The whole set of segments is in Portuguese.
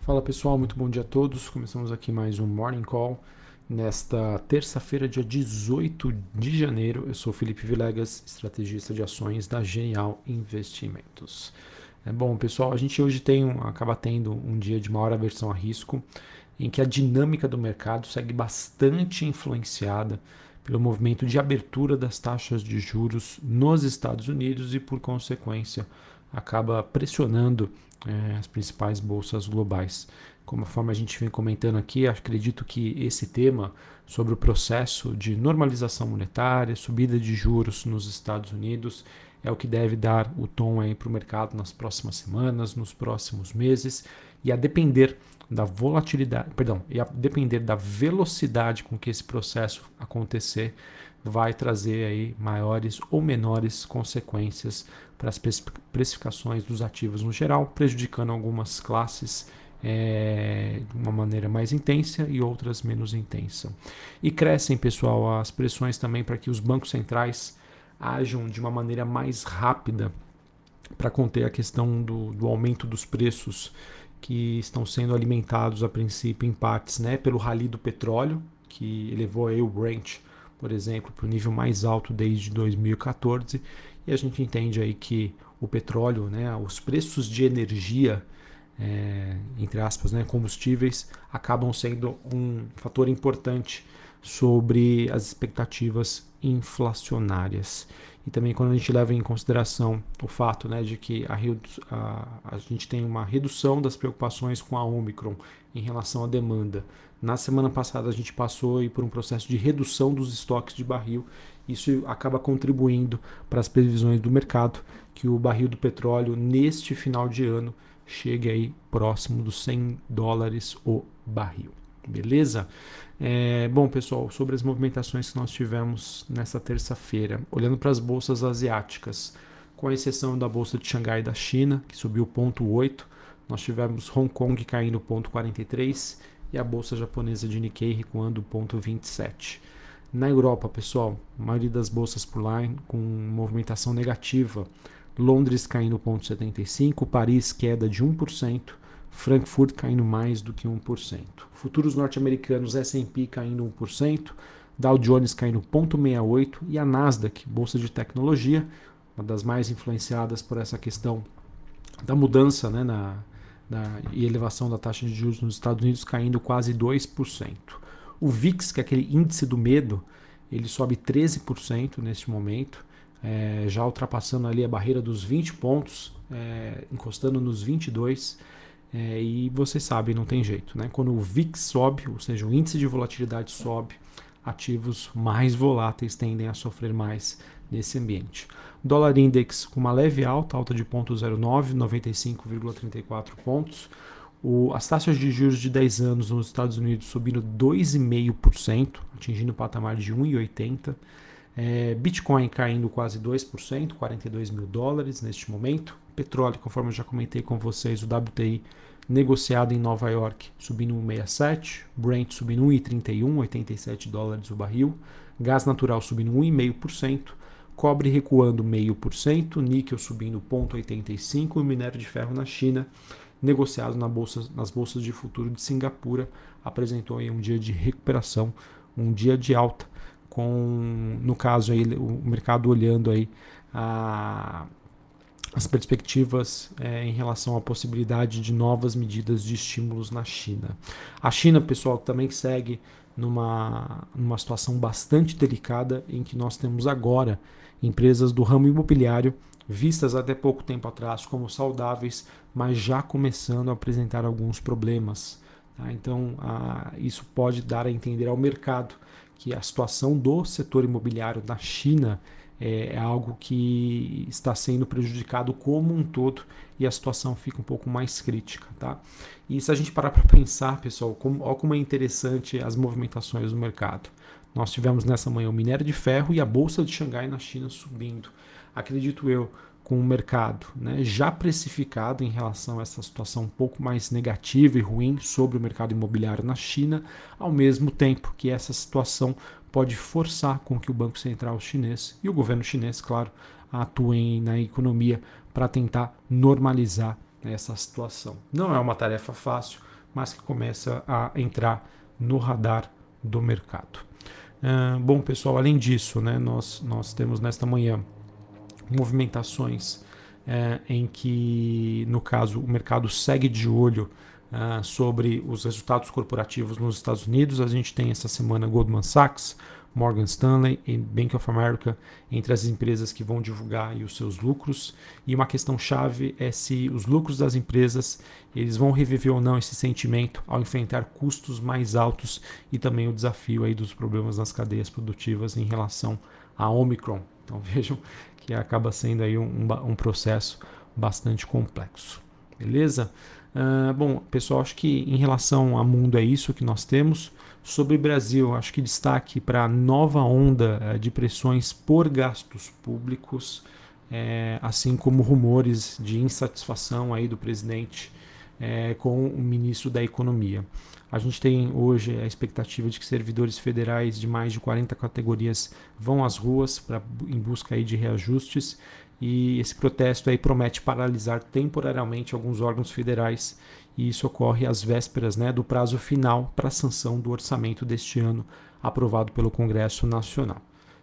Fala pessoal, muito bom dia a todos. Começamos aqui mais um Morning Call nesta terça-feira, dia 18 de janeiro. Eu sou Felipe Vilegas, estrategista de ações da Genial Investimentos. É bom, pessoal, a gente hoje tem um, acaba tendo um dia de maior aversão a risco, em que a dinâmica do mercado segue bastante influenciada pelo movimento de abertura das taxas de juros nos Estados Unidos e, por consequência, acaba pressionando é, as principais bolsas globais. Como a gente vem comentando aqui, acredito que esse tema sobre o processo de normalização monetária, subida de juros nos Estados Unidos, é o que deve dar o tom para o mercado nas próximas semanas, nos próximos meses, e a depender da volatilidade, perdão, e a depender da velocidade com que esse processo acontecer, vai trazer aí maiores ou menores consequências para as precificações dos ativos no geral, prejudicando algumas classes é, de uma maneira mais intensa e outras menos intensa. E crescem, pessoal, as pressões também para que os bancos centrais ajam de uma maneira mais rápida para conter a questão do, do, aumento dos preços que estão sendo alimentados a princípio em partes né, pelo rally do petróleo, que elevou aí o Brent, por exemplo, para o nível mais alto desde 2014 e a gente entende aí que o petróleo, né, os preços de energia, é, entre aspas, né, combustíveis, acabam sendo um fator importante sobre as expectativas inflacionárias. E também quando a gente leva em consideração o fato né, de que a, a, a gente tem uma redução das preocupações com a Omicron em relação à demanda. Na semana passada a gente passou por um processo de redução dos estoques de barril isso acaba contribuindo para as previsões do mercado que o barril do petróleo neste final de ano chegue aí próximo dos 100 dólares o barril. Beleza? É, bom, pessoal, sobre as movimentações que nós tivemos nessa terça-feira, olhando para as bolsas asiáticas, com exceção da bolsa de Xangai da China, que subiu 0,8, nós tivemos Hong Kong caindo 0,43 e a bolsa japonesa de Nikkei recuando 0,27. Na Europa, pessoal, a maioria das bolsas por lá com movimentação negativa. Londres caindo 0,75%, Paris queda de 1%, Frankfurt caindo mais do que 1%. Futuros norte-americanos S&P caindo 1%, Dow Jones caindo 0,68% e a Nasdaq, bolsa de tecnologia, uma das mais influenciadas por essa questão da mudança né, na, na, e elevação da taxa de juros nos Estados Unidos, caindo quase 2%. O VIX, que é aquele índice do medo, ele sobe 13% neste momento, é, já ultrapassando ali a barreira dos 20 pontos, é, encostando nos 22. É, e você sabe, não tem jeito, né? Quando o VIX sobe, ou seja, o índice de volatilidade sobe, ativos mais voláteis tendem a sofrer mais nesse ambiente. Dólar index com uma leve alta, alta de 0,09, 95,34 pontos. O, as taxas de juros de 10 anos nos Estados Unidos subindo 2,5%, atingindo o patamar de 1,80%. É, Bitcoin caindo quase 2%, 42 mil dólares neste momento. Petróleo, conforme eu já comentei com vocês, o WTI negociado em Nova York subindo 1,67, Brent subindo 1,31, 87 dólares o barril, gás natural subindo 1,5%, cobre recuando 0,5%, níquel subindo 0,85% e minério de ferro na China negociado na bolsa, nas bolsas de futuro de Singapura, apresentou aí um dia de recuperação, um dia de alta, com no caso aí o mercado olhando aí a, as perspectivas é, em relação à possibilidade de novas medidas de estímulos na China. A China, pessoal, também segue numa, numa situação bastante delicada em que nós temos agora empresas do ramo imobiliário vistas até pouco tempo atrás como saudáveis, mas já começando a apresentar alguns problemas. Tá? Então, a, isso pode dar a entender ao mercado que a situação do setor imobiliário na China é, é algo que está sendo prejudicado como um todo e a situação fica um pouco mais crítica. Tá? E se a gente parar para pensar, pessoal, como, olha como é interessante as movimentações do mercado. Nós tivemos nessa manhã o minério de ferro e a bolsa de Xangai na China subindo acredito eu, com o mercado né, já precificado em relação a essa situação um pouco mais negativa e ruim sobre o mercado imobiliário na China, ao mesmo tempo que essa situação pode forçar com que o Banco Central chinês e o governo chinês, claro, atuem na economia para tentar normalizar essa situação. Não é uma tarefa fácil, mas que começa a entrar no radar do mercado. Bom, pessoal, além disso, né, nós, nós temos nesta manhã movimentações uh, em que, no caso, o mercado segue de olho uh, sobre os resultados corporativos nos Estados Unidos. A gente tem essa semana Goldman Sachs, Morgan Stanley e Bank of America entre as empresas que vão divulgar os seus lucros. E uma questão chave é se os lucros das empresas eles vão reviver ou não esse sentimento ao enfrentar custos mais altos e também o desafio aí dos problemas nas cadeias produtivas em relação a Omicron. Então vejam que acaba sendo aí um, um processo bastante complexo. Beleza? Uh, bom, pessoal, acho que em relação ao mundo é isso que nós temos. Sobre Brasil, acho que destaque para a nova onda uh, de pressões por gastos públicos, é, assim como rumores de insatisfação aí do presidente é, com o ministro da Economia. A gente tem hoje a expectativa de que servidores federais de mais de 40 categorias vão às ruas pra, em busca aí de reajustes e esse protesto aí promete paralisar temporariamente alguns órgãos federais e isso ocorre às vésperas né, do prazo final para a sanção do orçamento deste ano aprovado pelo Congresso Nacional.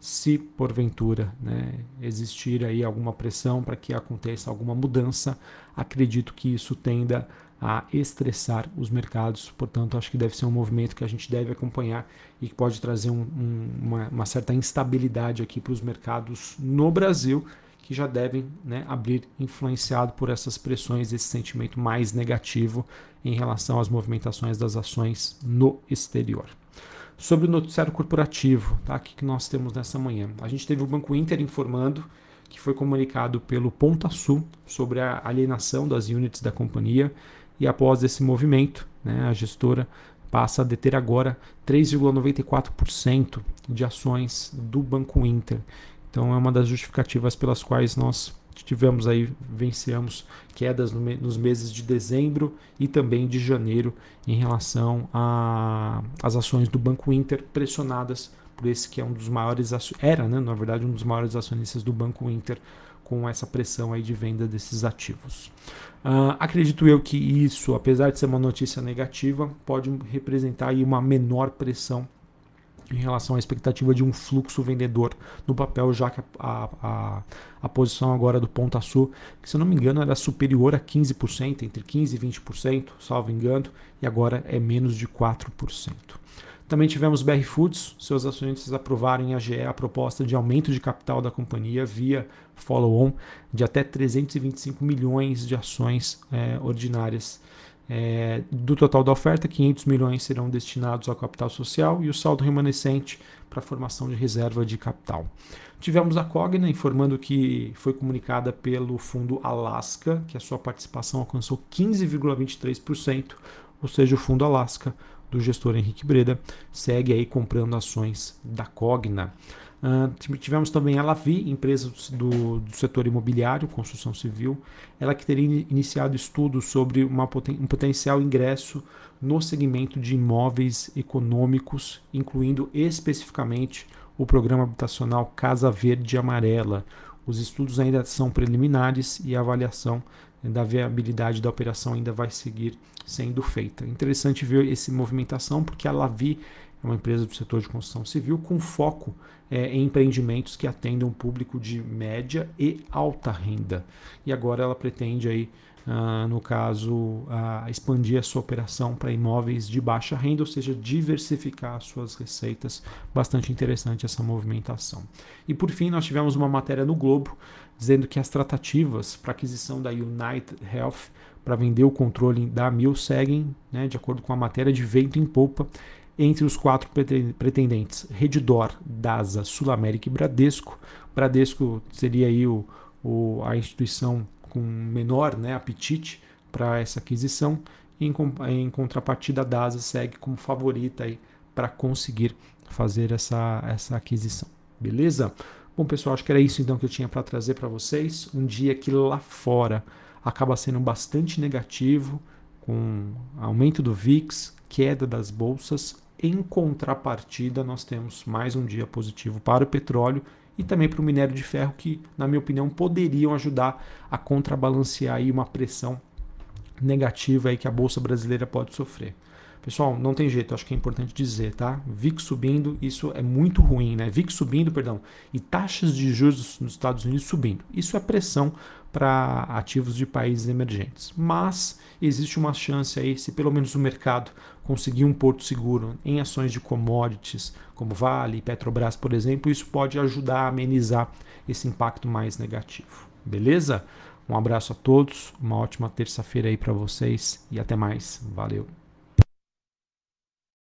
Se porventura né, existir aí alguma pressão para que aconteça alguma mudança, acredito que isso tenda a estressar os mercados. Portanto, acho que deve ser um movimento que a gente deve acompanhar e que pode trazer um, um, uma, uma certa instabilidade aqui para os mercados no Brasil que já devem né, abrir influenciado por essas pressões, esse sentimento mais negativo em relação às movimentações das ações no exterior. Sobre o noticiário corporativo, tá? o que nós temos nessa manhã? A gente teve o Banco Inter informando que foi comunicado pelo Ponta Sul sobre a alienação das units da companhia e após esse movimento, né, a gestora passa a deter agora 3,94% de ações do Banco Inter. Então é uma das justificativas pelas quais nós tivemos aí, vencemos quedas no, nos meses de dezembro e também de janeiro em relação às ações do Banco Inter pressionadas por esse que é um dos maiores, era, né, na verdade, um dos maiores acionistas do Banco Inter com essa pressão aí de venda desses ativos. Uh, acredito eu que isso, apesar de ser uma notícia negativa, pode representar aí uma menor pressão em relação à expectativa de um fluxo vendedor no papel, já que a, a, a posição agora do Ponta Sul, que se eu não me engano era superior a 15%, entre 15% e 20%, salvo engano, e agora é menos de 4%. Também tivemos BR Foods, seus acionistas aprovaram em AGE a proposta de aumento de capital da companhia via follow-on de até 325 milhões de ações é, ordinárias é, do total da oferta, 500 milhões serão destinados ao capital social e o saldo remanescente para a formação de reserva de capital. Tivemos a Cogna informando que foi comunicada pelo fundo Alaska que a sua participação alcançou 15,23%, ou seja, o fundo Alaska do gestor Henrique Breda segue aí comprando ações da Cogna. Uh, tivemos também a Lavi, empresa do, do, setor imobiliário, construção civil, ela que teria iniciado estudos sobre uma, um potencial ingresso no segmento de imóveis econômicos, incluindo especificamente o programa habitacional Casa Verde Amarela. Os estudos ainda são preliminares e a avaliação da viabilidade da operação ainda vai seguir sendo feita. Interessante ver essa movimentação, porque a Lavi é uma empresa do setor de construção civil com foco é, em empreendimentos que atendem um público de média e alta renda. E agora ela pretende aí, uh, no caso, expandir a sua operação para imóveis de baixa renda, ou seja, diversificar suas receitas. Bastante interessante essa movimentação. E por fim, nós tivemos uma matéria no Globo dizendo que as tratativas para aquisição da United Health para vender o controle da Mil seguem, né, de acordo com a matéria de vento em polpa, entre os quatro pretendentes, Redditor, DASA, Sul América e Bradesco. Bradesco seria aí o, o, a instituição com menor né, apetite para essa aquisição. Em, em contrapartida, a DASA segue como favorita para conseguir fazer essa, essa aquisição. Beleza? Bom, pessoal, acho que era isso então que eu tinha para trazer para vocês. Um dia que lá fora acaba sendo bastante negativo, com aumento do VIX, queda das bolsas, em contrapartida, nós temos mais um dia positivo para o petróleo e também para o minério de ferro, que, na minha opinião, poderiam ajudar a contrabalancear aí uma pressão negativa aí que a bolsa brasileira pode sofrer. Pessoal, não tem jeito, acho que é importante dizer, tá? VIX subindo, isso é muito ruim, né? VIX subindo, perdão, e taxas de juros nos Estados Unidos subindo. Isso é pressão para ativos de países emergentes. Mas existe uma chance aí, se pelo menos o mercado conseguir um porto seguro em ações de commodities, como Vale, Petrobras, por exemplo, isso pode ajudar a amenizar esse impacto mais negativo. Beleza? Um abraço a todos, uma ótima terça-feira aí para vocês e até mais. Valeu.